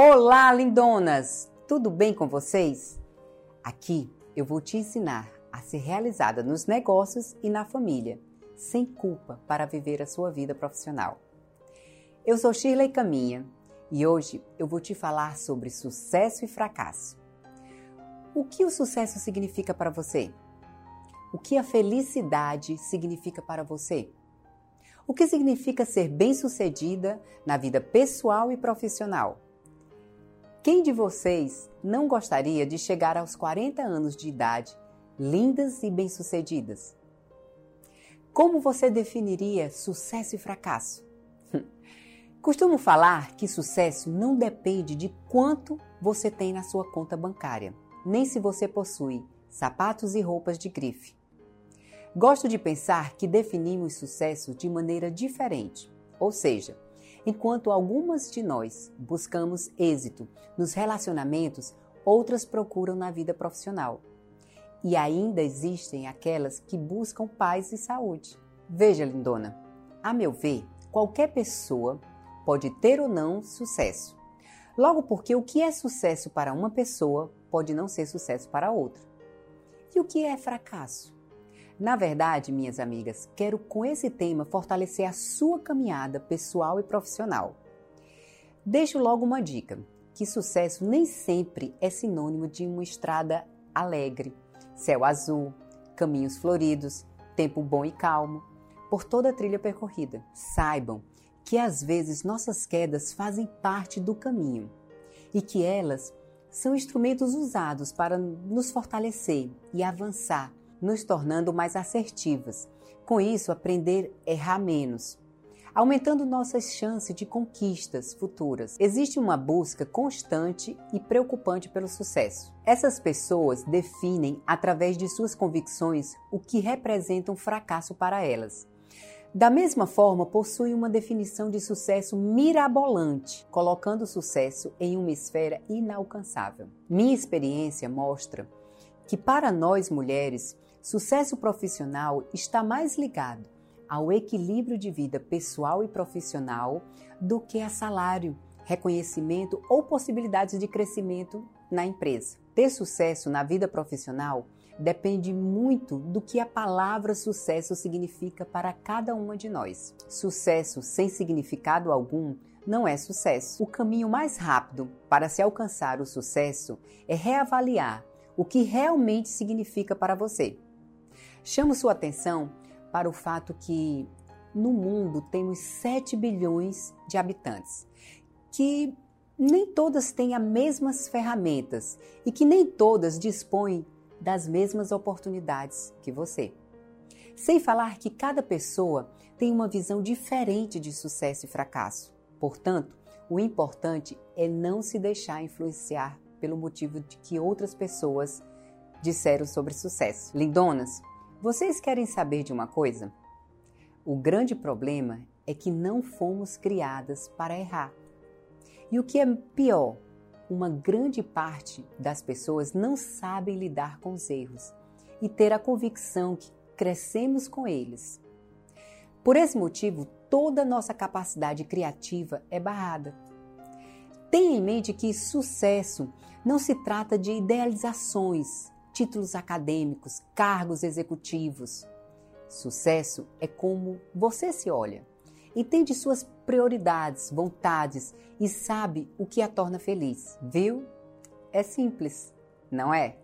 Olá, lindonas! Tudo bem com vocês? Aqui eu vou te ensinar a ser realizada nos negócios e na família, sem culpa para viver a sua vida profissional. Eu sou Shirley Caminha e hoje eu vou te falar sobre sucesso e fracasso. O que o sucesso significa para você? O que a felicidade significa para você? O que significa ser bem-sucedida na vida pessoal e profissional? Quem de vocês não gostaria de chegar aos 40 anos de idade lindas e bem-sucedidas? Como você definiria sucesso e fracasso? Costumo falar que sucesso não depende de quanto você tem na sua conta bancária, nem se você possui sapatos e roupas de grife. Gosto de pensar que definimos sucesso de maneira diferente, ou seja, Enquanto algumas de nós buscamos êxito nos relacionamentos, outras procuram na vida profissional. E ainda existem aquelas que buscam paz e saúde. Veja, lindona, a meu ver, qualquer pessoa pode ter ou não sucesso. Logo porque o que é sucesso para uma pessoa pode não ser sucesso para outra. E o que é fracasso? Na verdade, minhas amigas, quero com esse tema fortalecer a sua caminhada pessoal e profissional. Deixo logo uma dica: que sucesso nem sempre é sinônimo de uma estrada alegre, céu azul, caminhos floridos, tempo bom e calmo, por toda a trilha percorrida. Saibam que às vezes nossas quedas fazem parte do caminho e que elas são instrumentos usados para nos fortalecer e avançar nos tornando mais assertivas. Com isso, aprender a errar menos, aumentando nossas chances de conquistas futuras. Existe uma busca constante e preocupante pelo sucesso. Essas pessoas definem, através de suas convicções, o que representa um fracasso para elas. Da mesma forma, possuem uma definição de sucesso mirabolante, colocando o sucesso em uma esfera inalcançável. Minha experiência mostra que, para nós mulheres, Sucesso profissional está mais ligado ao equilíbrio de vida pessoal e profissional do que a salário, reconhecimento ou possibilidades de crescimento na empresa. Ter sucesso na vida profissional depende muito do que a palavra sucesso significa para cada uma de nós. Sucesso sem significado algum não é sucesso. O caminho mais rápido para se alcançar o sucesso é reavaliar o que realmente significa para você. Chamo sua atenção para o fato que no mundo temos 7 bilhões de habitantes, que nem todas têm as mesmas ferramentas e que nem todas dispõem das mesmas oportunidades que você. Sem falar que cada pessoa tem uma visão diferente de sucesso e fracasso. Portanto, o importante é não se deixar influenciar pelo motivo de que outras pessoas disseram sobre sucesso. Lindonas, vocês querem saber de uma coisa? O grande problema é que não fomos criadas para errar. E o que é pior, uma grande parte das pessoas não sabem lidar com os erros e ter a convicção que crescemos com eles. Por esse motivo, toda nossa capacidade criativa é barrada. Tenha em mente que sucesso não se trata de idealizações, títulos acadêmicos, cargos executivos. Sucesso é como você se olha, entende suas prioridades, vontades e sabe o que a torna feliz. Viu? É simples, não é?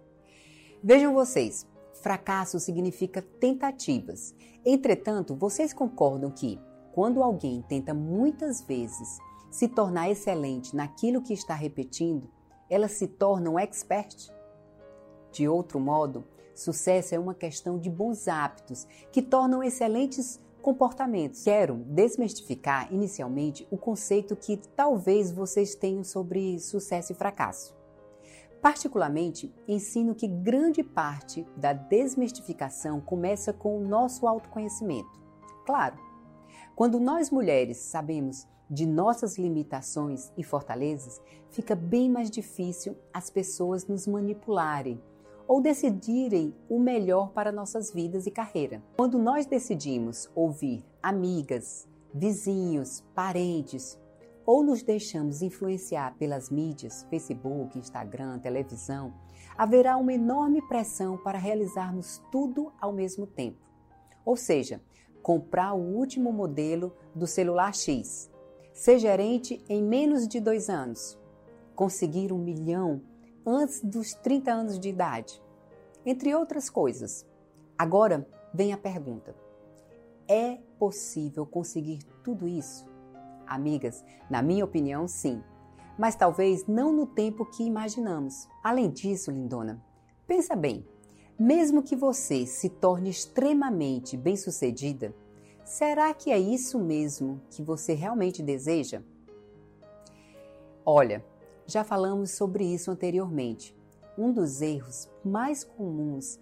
Vejam vocês, fracasso significa tentativas. Entretanto, vocês concordam que quando alguém tenta muitas vezes se tornar excelente naquilo que está repetindo, ela se torna um expert? De outro modo, sucesso é uma questão de bons hábitos que tornam excelentes comportamentos. Quero desmistificar inicialmente o conceito que talvez vocês tenham sobre sucesso e fracasso. Particularmente, ensino que grande parte da desmistificação começa com o nosso autoconhecimento. Claro, quando nós mulheres sabemos de nossas limitações e fortalezas, fica bem mais difícil as pessoas nos manipularem ou decidirem o melhor para nossas vidas e carreira. Quando nós decidimos ouvir amigas, vizinhos, parentes ou nos deixamos influenciar pelas mídias, Facebook, Instagram, televisão, haverá uma enorme pressão para realizarmos tudo ao mesmo tempo. Ou seja, comprar o último modelo do celular X, ser gerente em menos de dois anos, conseguir um milhão antes dos 30 anos de idade, entre outras coisas. Agora vem a pergunta: é possível conseguir tudo isso? Amigas, na minha opinião, sim, mas talvez não no tempo que imaginamos. Além disso, lindona, pensa bem: mesmo que você se torne extremamente bem-sucedida, será que é isso mesmo que você realmente deseja? Olha, já falamos sobre isso anteriormente. Um dos erros mais comuns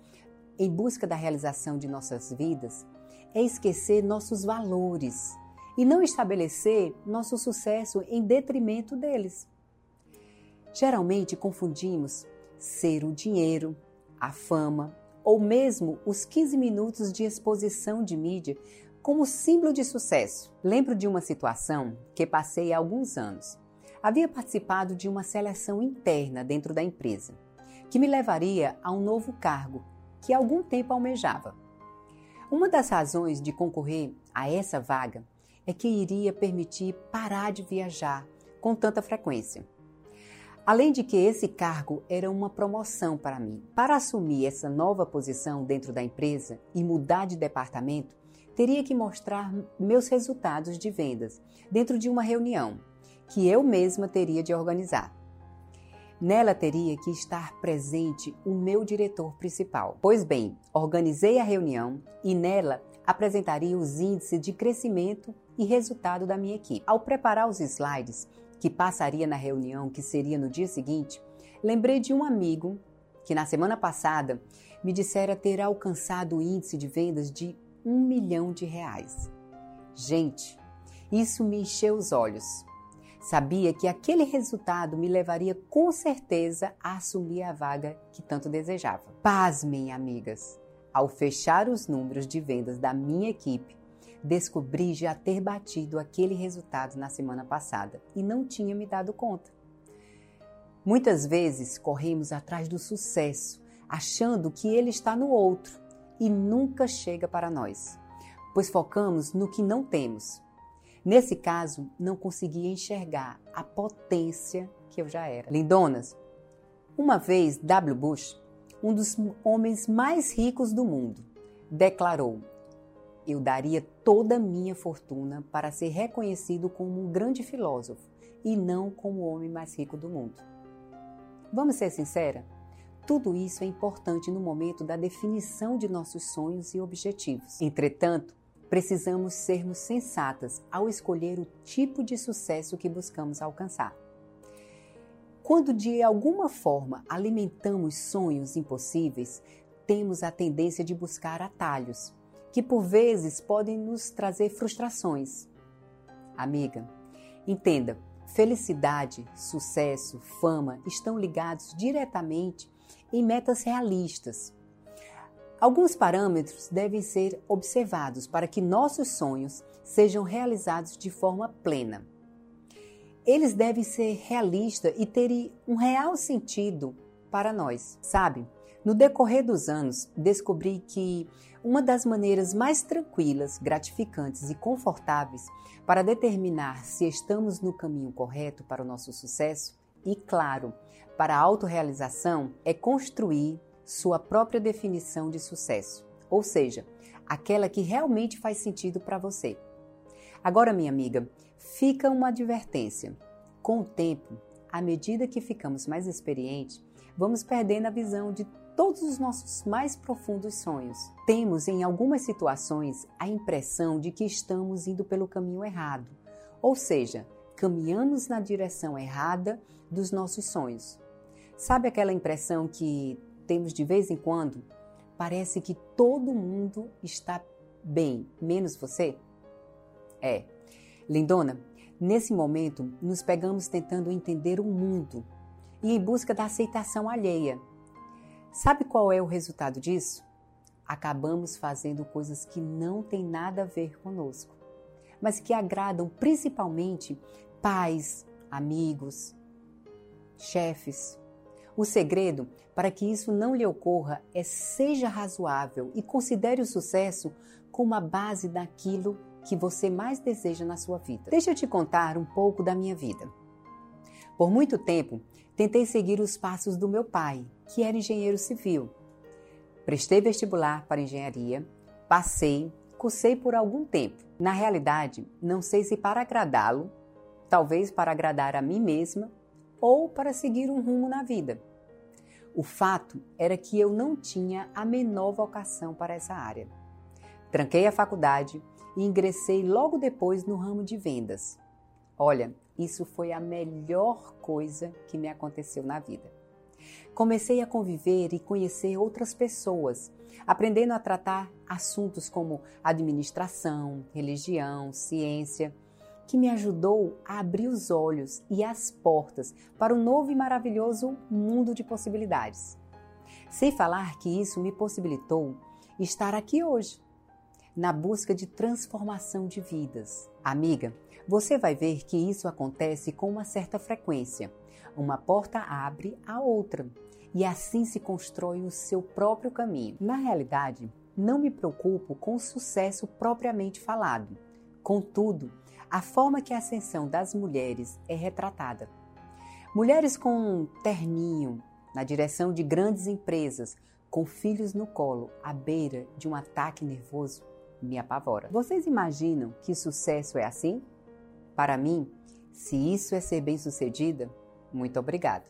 em busca da realização de nossas vidas é esquecer nossos valores e não estabelecer nosso sucesso em detrimento deles. Geralmente confundimos ser o dinheiro, a fama ou mesmo os 15 minutos de exposição de mídia como símbolo de sucesso. Lembro de uma situação que passei há alguns anos. Havia participado de uma seleção interna dentro da empresa, que me levaria a um novo cargo que algum tempo almejava. Uma das razões de concorrer a essa vaga é que iria permitir parar de viajar com tanta frequência. Além de que esse cargo era uma promoção para mim. Para assumir essa nova posição dentro da empresa e mudar de departamento, teria que mostrar meus resultados de vendas dentro de uma reunião que eu mesma teria de organizar. Nela teria que estar presente o meu diretor principal. Pois bem, organizei a reunião e nela apresentaria os índices de crescimento e resultado da minha equipe. Ao preparar os slides que passaria na reunião, que seria no dia seguinte, lembrei de um amigo que na semana passada me dissera ter alcançado o índice de vendas de um milhão de reais. Gente, isso me encheu os olhos. Sabia que aquele resultado me levaria com certeza a assumir a vaga que tanto desejava. Pasmem, amigas! Ao fechar os números de vendas da minha equipe, descobri já ter batido aquele resultado na semana passada e não tinha me dado conta. Muitas vezes corremos atrás do sucesso, achando que ele está no outro e nunca chega para nós, pois focamos no que não temos Nesse caso, não conseguia enxergar a potência que eu já era. Lindonas, uma vez W. Bush, um dos homens mais ricos do mundo, declarou: Eu daria toda a minha fortuna para ser reconhecido como um grande filósofo e não como o homem mais rico do mundo. Vamos ser sincera? Tudo isso é importante no momento da definição de nossos sonhos e objetivos. Entretanto, precisamos sermos sensatas ao escolher o tipo de sucesso que buscamos alcançar. Quando de alguma forma alimentamos sonhos impossíveis, temos a tendência de buscar atalhos, que por vezes podem nos trazer frustrações. Amiga, entenda, felicidade, sucesso, fama estão ligados diretamente em metas realistas Alguns parâmetros devem ser observados para que nossos sonhos sejam realizados de forma plena. Eles devem ser realistas e terem um real sentido para nós, sabe? No decorrer dos anos, descobri que uma das maneiras mais tranquilas, gratificantes e confortáveis para determinar se estamos no caminho correto para o nosso sucesso e, claro, para a autorrealização é construir sua própria definição de sucesso, ou seja, aquela que realmente faz sentido para você. Agora, minha amiga, fica uma advertência. Com o tempo, à medida que ficamos mais experientes, vamos perdendo a visão de todos os nossos mais profundos sonhos. Temos, em algumas situações, a impressão de que estamos indo pelo caminho errado, ou seja, caminhamos na direção errada dos nossos sonhos. Sabe aquela impressão que temos de vez em quando, parece que todo mundo está bem, menos você? É. Lindona, nesse momento nos pegamos tentando entender o mundo e em busca da aceitação alheia. Sabe qual é o resultado disso? Acabamos fazendo coisas que não têm nada a ver conosco, mas que agradam principalmente pais, amigos, chefes. O segredo para que isso não lhe ocorra é seja razoável e considere o sucesso como a base daquilo que você mais deseja na sua vida. Deixa eu te contar um pouco da minha vida. Por muito tempo, tentei seguir os passos do meu pai, que era engenheiro civil. Prestei vestibular para engenharia, passei, cursei por algum tempo. Na realidade, não sei se para agradá-lo, talvez para agradar a mim mesma ou para seguir um rumo na vida. O fato era que eu não tinha a menor vocação para essa área. Tranquei a faculdade e ingressei logo depois no ramo de vendas. Olha, isso foi a melhor coisa que me aconteceu na vida. Comecei a conviver e conhecer outras pessoas, aprendendo a tratar assuntos como administração, religião, ciência, que me ajudou a abrir os olhos e as portas para um novo e maravilhoso mundo de possibilidades. Sem falar que isso me possibilitou estar aqui hoje, na busca de transformação de vidas. Amiga, você vai ver que isso acontece com uma certa frequência. Uma porta abre a outra e assim se constrói o seu próprio caminho. Na realidade, não me preocupo com o sucesso propriamente falado. Contudo, a forma que a ascensão das mulheres é retratada. Mulheres com um terninho na direção de grandes empresas, com filhos no colo, à beira de um ataque nervoso, me apavora. Vocês imaginam que sucesso é assim? Para mim, se isso é ser bem-sucedida, muito obrigado.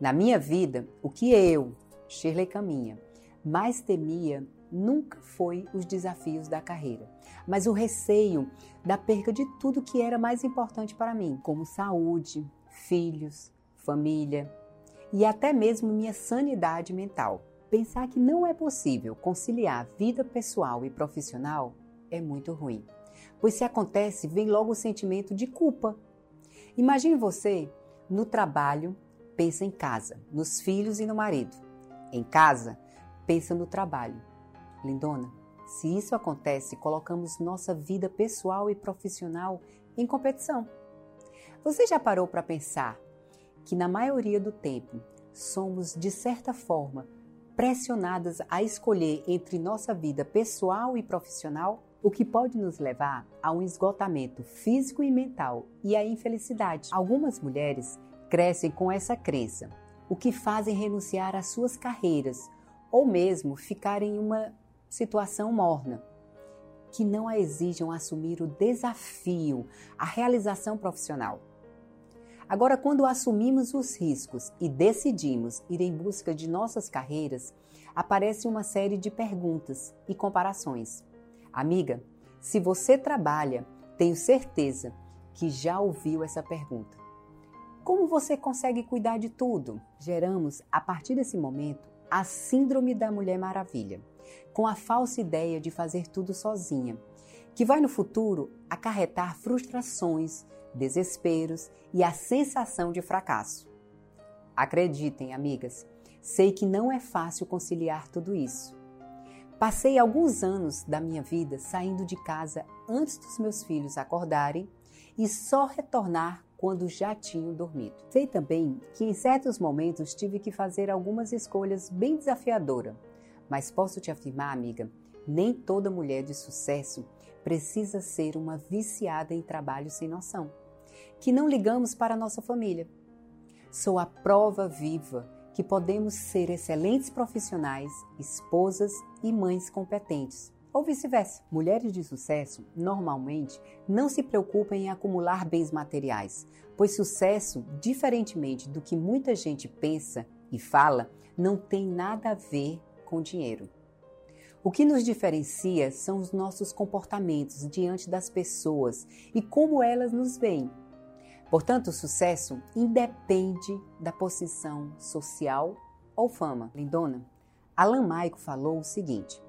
Na minha vida, o que eu, Shirley Caminha, mais temia nunca foi os desafios da carreira, mas o receio da perca de tudo que era mais importante para mim, como saúde, filhos, família e até mesmo minha sanidade mental. Pensar que não é possível conciliar vida pessoal e profissional é muito ruim. Pois se acontece, vem logo o sentimento de culpa. Imagine você no trabalho, pensa em casa, nos filhos e no marido. Em casa, pensa no trabalho. Lindona, se isso acontece, colocamos nossa vida pessoal e profissional em competição. Você já parou para pensar que, na maioria do tempo, somos, de certa forma, pressionadas a escolher entre nossa vida pessoal e profissional, o que pode nos levar a um esgotamento físico e mental e à infelicidade. Algumas mulheres crescem com essa crença, o que fazem renunciar às suas carreiras ou mesmo ficar em uma situação morna, que não a exijam assumir o desafio, a realização profissional. Agora, quando assumimos os riscos e decidimos ir em busca de nossas carreiras, aparece uma série de perguntas e comparações. Amiga, se você trabalha, tenho certeza que já ouviu essa pergunta. Como você consegue cuidar de tudo? Geramos, a partir desse momento, a Síndrome da Mulher Maravilha, com a falsa ideia de fazer tudo sozinha, que vai no futuro acarretar frustrações, desesperos e a sensação de fracasso. Acreditem, amigas, sei que não é fácil conciliar tudo isso. Passei alguns anos da minha vida saindo de casa antes dos meus filhos acordarem e só retornar quando já tinham dormido. Sei também que em certos momentos tive que fazer algumas escolhas bem desafiadoras, mas posso te afirmar, amiga, nem toda mulher de sucesso precisa ser uma viciada em trabalho sem noção que não ligamos para a nossa família. Sou a prova viva que podemos ser excelentes profissionais, esposas e mães competentes, ou vice-versa. Mulheres de sucesso normalmente não se preocupam em acumular bens materiais, pois sucesso, diferentemente do que muita gente pensa e fala, não tem nada a ver com dinheiro. O que nos diferencia são os nossos comportamentos diante das pessoas e como elas nos veem. Portanto, o sucesso independe da posição social ou fama. Lindona, Alan Maico falou o seguinte: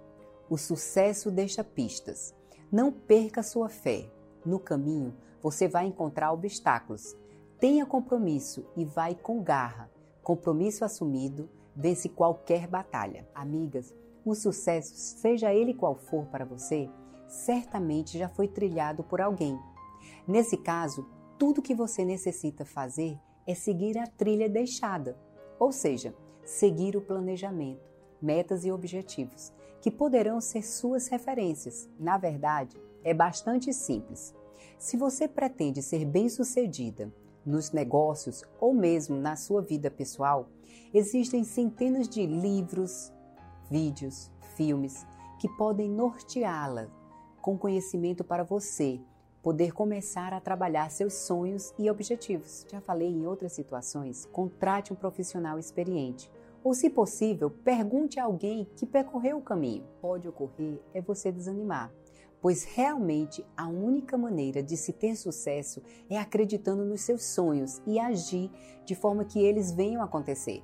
o sucesso deixa pistas. Não perca sua fé. No caminho, você vai encontrar obstáculos. Tenha compromisso e vai com garra. Compromisso assumido vence qualquer batalha. Amigas, o sucesso, seja ele qual for para você, certamente já foi trilhado por alguém. Nesse caso, tudo que você necessita fazer é seguir a trilha deixada, ou seja, seguir o planejamento, metas e objetivos, que poderão ser suas referências. Na verdade, é bastante simples. Se você pretende ser bem-sucedida nos negócios ou mesmo na sua vida pessoal, existem centenas de livros, vídeos, filmes que podem norteá-la com conhecimento para você poder começar a trabalhar seus sonhos e objetivos. Já falei em outras situações, contrate um profissional experiente. Ou, se possível, pergunte a alguém que percorreu o caminho. Pode ocorrer é você desanimar, pois realmente a única maneira de se ter sucesso é acreditando nos seus sonhos e agir de forma que eles venham a acontecer.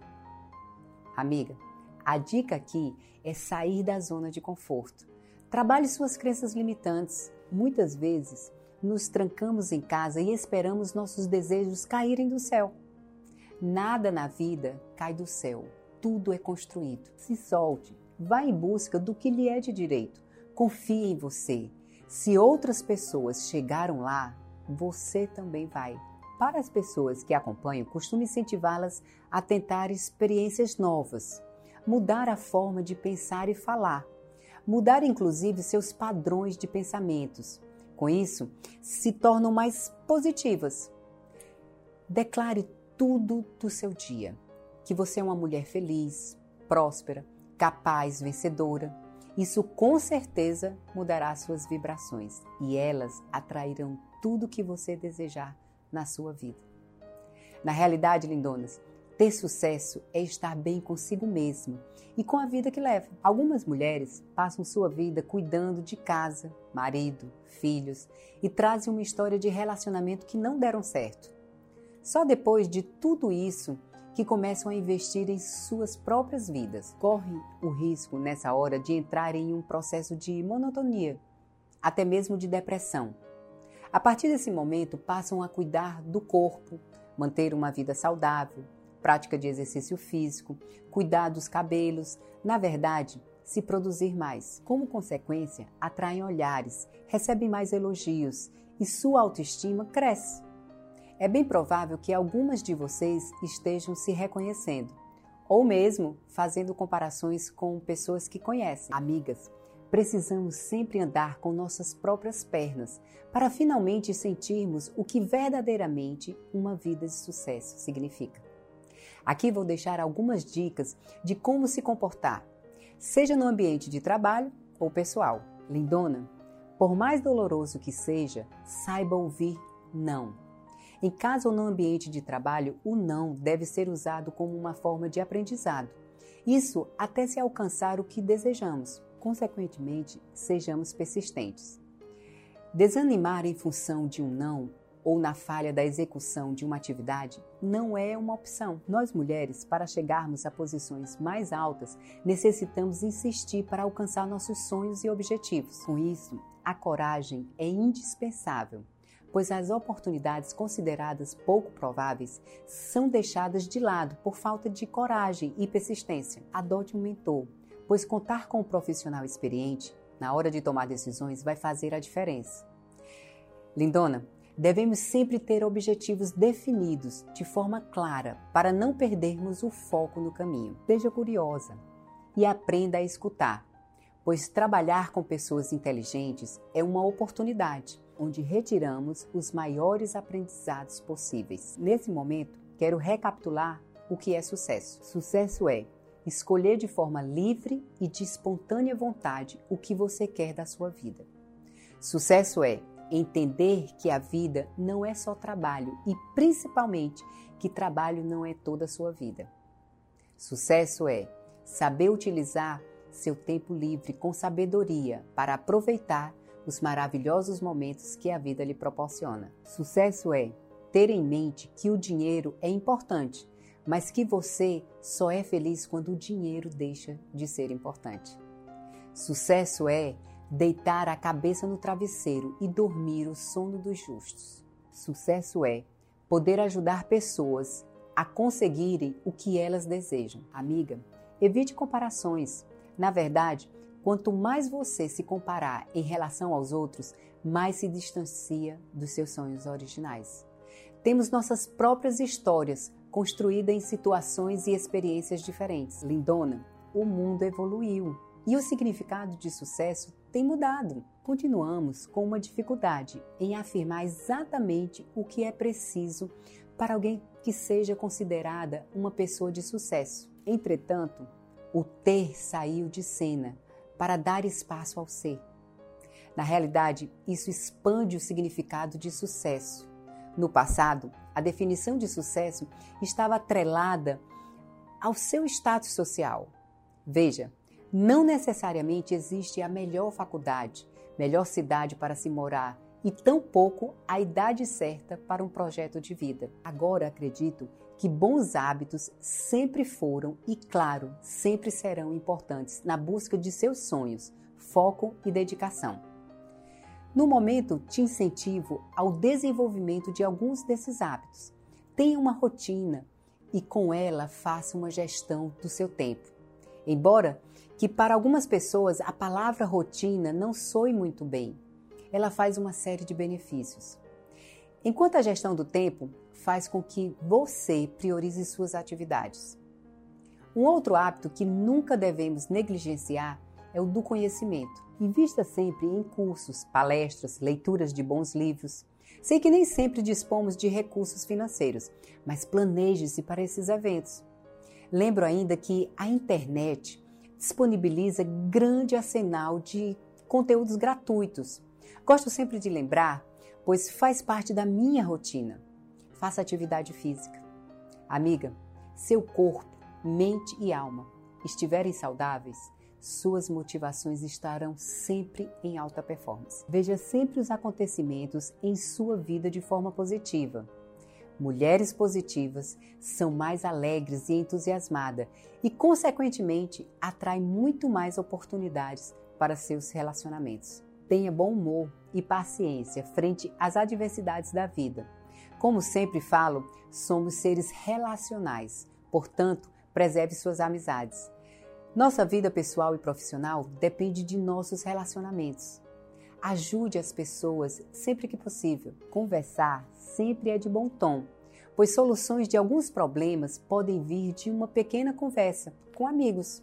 Amiga, a dica aqui é sair da zona de conforto. Trabalhe suas crenças limitantes. Muitas vezes nos trancamos em casa e esperamos nossos desejos caírem do céu. Nada na vida cai do céu, tudo é construído. Se solte, vá em busca do que lhe é de direito. Confie em você. Se outras pessoas chegaram lá, você também vai. Para as pessoas que acompanham, costumo incentivá-las a tentar experiências novas, mudar a forma de pensar e falar, mudar inclusive seus padrões de pensamentos. Com isso, se tornam mais positivas. Declare tudo do seu dia: que você é uma mulher feliz, próspera, capaz, vencedora. Isso com certeza mudará suas vibrações e elas atrairão tudo que você desejar na sua vida. Na realidade, lindonas, ter sucesso é estar bem consigo mesmo e com a vida que leva. Algumas mulheres passam sua vida cuidando de casa, marido, filhos e trazem uma história de relacionamento que não deram certo. Só depois de tudo isso que começam a investir em suas próprias vidas. Corre o risco nessa hora de entrar em um processo de monotonia, até mesmo de depressão. A partir desse momento, passam a cuidar do corpo, manter uma vida saudável, prática de exercício físico, cuidar dos cabelos, na verdade, se produzir mais. Como consequência, atraem olhares, recebem mais elogios e sua autoestima cresce. É bem provável que algumas de vocês estejam se reconhecendo, ou mesmo fazendo comparações com pessoas que conhecem, amigas. Precisamos sempre andar com nossas próprias pernas para finalmente sentirmos o que verdadeiramente uma vida de sucesso significa. Aqui vou deixar algumas dicas de como se comportar, seja no ambiente de trabalho ou pessoal. Lindona, por mais doloroso que seja, saiba ouvir não. Em casa ou no ambiente de trabalho, o não deve ser usado como uma forma de aprendizado. Isso até se alcançar o que desejamos. Consequentemente, sejamos persistentes. Desanimar em função de um não ou na falha da execução de uma atividade não é uma opção. Nós mulheres, para chegarmos a posições mais altas, necessitamos insistir para alcançar nossos sonhos e objetivos. Com isso, a coragem é indispensável, pois as oportunidades consideradas pouco prováveis são deixadas de lado por falta de coragem e persistência. Adote um mentor, pois contar com um profissional experiente na hora de tomar decisões vai fazer a diferença. Lindona, Devemos sempre ter objetivos definidos de forma clara para não perdermos o foco no caminho. Seja curiosa e aprenda a escutar, pois trabalhar com pessoas inteligentes é uma oportunidade onde retiramos os maiores aprendizados possíveis. Nesse momento, quero recapitular o que é sucesso. Sucesso é escolher de forma livre e de espontânea vontade o que você quer da sua vida. Sucesso é Entender que a vida não é só trabalho e, principalmente, que trabalho não é toda a sua vida. Sucesso é saber utilizar seu tempo livre com sabedoria para aproveitar os maravilhosos momentos que a vida lhe proporciona. Sucesso é ter em mente que o dinheiro é importante, mas que você só é feliz quando o dinheiro deixa de ser importante. Sucesso é deitar a cabeça no travesseiro e dormir o sono dos justos. Sucesso é poder ajudar pessoas a conseguirem o que elas desejam. Amiga, evite comparações. Na verdade, quanto mais você se comparar em relação aos outros, mais se distancia dos seus sonhos originais. Temos nossas próprias histórias, construídas em situações e experiências diferentes. Lindona, o mundo evoluiu e o significado de sucesso tem mudado. Continuamos com uma dificuldade em afirmar exatamente o que é preciso para alguém que seja considerada uma pessoa de sucesso. Entretanto, o ter saiu de cena para dar espaço ao ser. Na realidade, isso expande o significado de sucesso. No passado, a definição de sucesso estava atrelada ao seu status social. Veja, não necessariamente existe a melhor faculdade, melhor cidade para se morar e tampouco a idade certa para um projeto de vida. Agora acredito que bons hábitos sempre foram e, claro, sempre serão importantes na busca de seus sonhos, foco e dedicação. No momento, te incentivo ao desenvolvimento de alguns desses hábitos. Tenha uma rotina e com ela faça uma gestão do seu tempo. Embora que para algumas pessoas a palavra rotina não soe muito bem, ela faz uma série de benefícios. Enquanto a gestão do tempo faz com que você priorize suas atividades. Um outro hábito que nunca devemos negligenciar é o do conhecimento. Invista sempre em cursos, palestras, leituras de bons livros. Sei que nem sempre dispomos de recursos financeiros, mas planeje-se para esses eventos. Lembro ainda que a internet disponibiliza grande arsenal de conteúdos gratuitos Gosto sempre de lembrar, pois faz parte da minha rotina. Faça atividade física. Amiga, seu corpo, mente e alma estiverem saudáveis, suas motivações estarão sempre em alta performance. Veja sempre os acontecimentos em sua vida de forma positiva. Mulheres positivas são mais alegres e entusiasmadas e, consequentemente, atraem muito mais oportunidades para seus relacionamentos. Tenha bom humor e paciência frente às adversidades da vida. Como sempre falo, somos seres relacionais, portanto, preserve suas amizades. Nossa vida pessoal e profissional depende de nossos relacionamentos. Ajude as pessoas sempre que possível. Conversar sempre é de bom tom, pois soluções de alguns problemas podem vir de uma pequena conversa com amigos.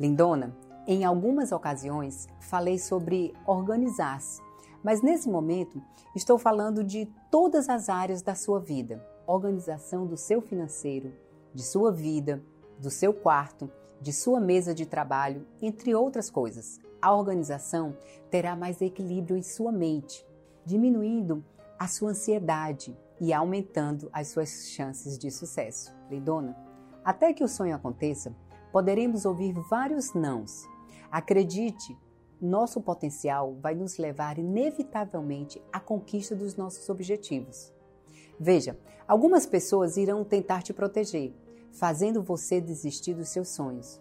Lindona, em algumas ocasiões, falei sobre organizar-se, mas nesse momento estou falando de todas as áreas da sua vida: organização do seu financeiro, de sua vida, do seu quarto, de sua mesa de trabalho, entre outras coisas. A organização terá mais equilíbrio em sua mente, diminuindo a sua ansiedade e aumentando as suas chances de sucesso. Lindona, até que o sonho aconteça, poderemos ouvir vários nãos. Acredite, nosso potencial vai nos levar inevitavelmente à conquista dos nossos objetivos. Veja, algumas pessoas irão tentar te proteger, fazendo você desistir dos seus sonhos.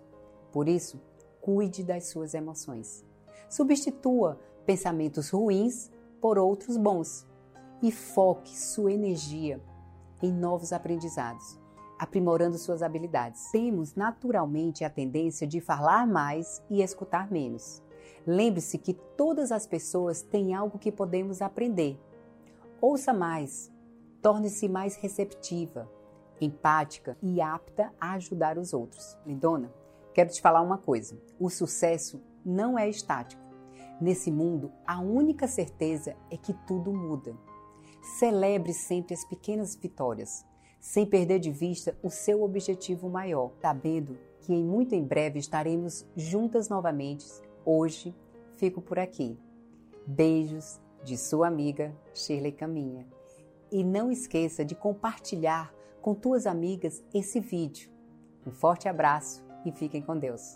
Por isso, cuide das suas emoções. Substitua pensamentos ruins por outros bons e foque sua energia em novos aprendizados aprimorando suas habilidades. Temos naturalmente a tendência de falar mais e escutar menos. Lembre-se que todas as pessoas têm algo que podemos aprender. Ouça mais, torne-se mais receptiva, empática e apta a ajudar os outros. Lindona, quero te falar uma coisa: o sucesso não é estático. Nesse mundo, a única certeza é que tudo muda. Celebre sempre as pequenas vitórias sem perder de vista o seu objetivo maior, sabendo que em muito em breve estaremos juntas novamente. Hoje fico por aqui. Beijos de sua amiga Shirley Caminha. E não esqueça de compartilhar com tuas amigas esse vídeo. Um forte abraço e fiquem com Deus.